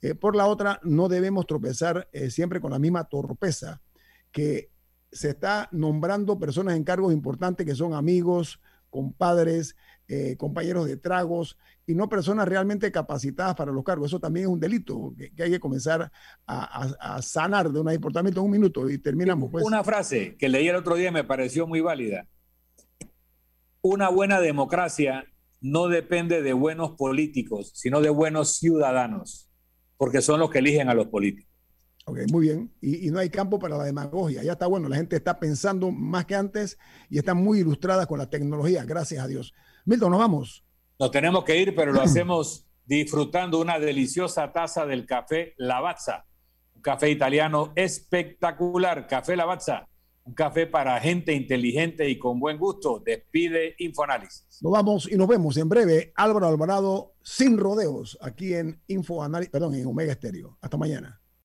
Eh, por la otra, no debemos tropezar eh, siempre con la misma torpeza que se está nombrando personas en cargos importantes que son amigos, compadres, eh, compañeros de tragos y no personas realmente capacitadas para los cargos. Eso también es un delito que, hay que comenzar a, sanar de un comportamiento en un minuto y terminamos. Pues. Una frase que leí el otro día me pareció muy válida. Una buena democracia no depende de buenos políticos, sino de buenos ciudadanos, porque son los que eligen a los políticos. Ok, muy bien. Y, no hay campo para la demagogia. Ya está bueno. La gente está pensando más que antes y está muy ilustrada con la tecnología, gracias a Dios. Milton, nos vamos. Nos tenemos que ir, pero lo hacemos disfrutando una deliciosa taza del café Lavazza. Un café italiano espectacular. Café Lavazza. Un café para gente inteligente y con buen gusto. Despide Infoanálisis. Nos vamos y nos vemos en breve. Álvaro Alvarado, sin rodeos, aquí en Infoanálisis, perdón, en Omega Estéreo. Hasta mañana.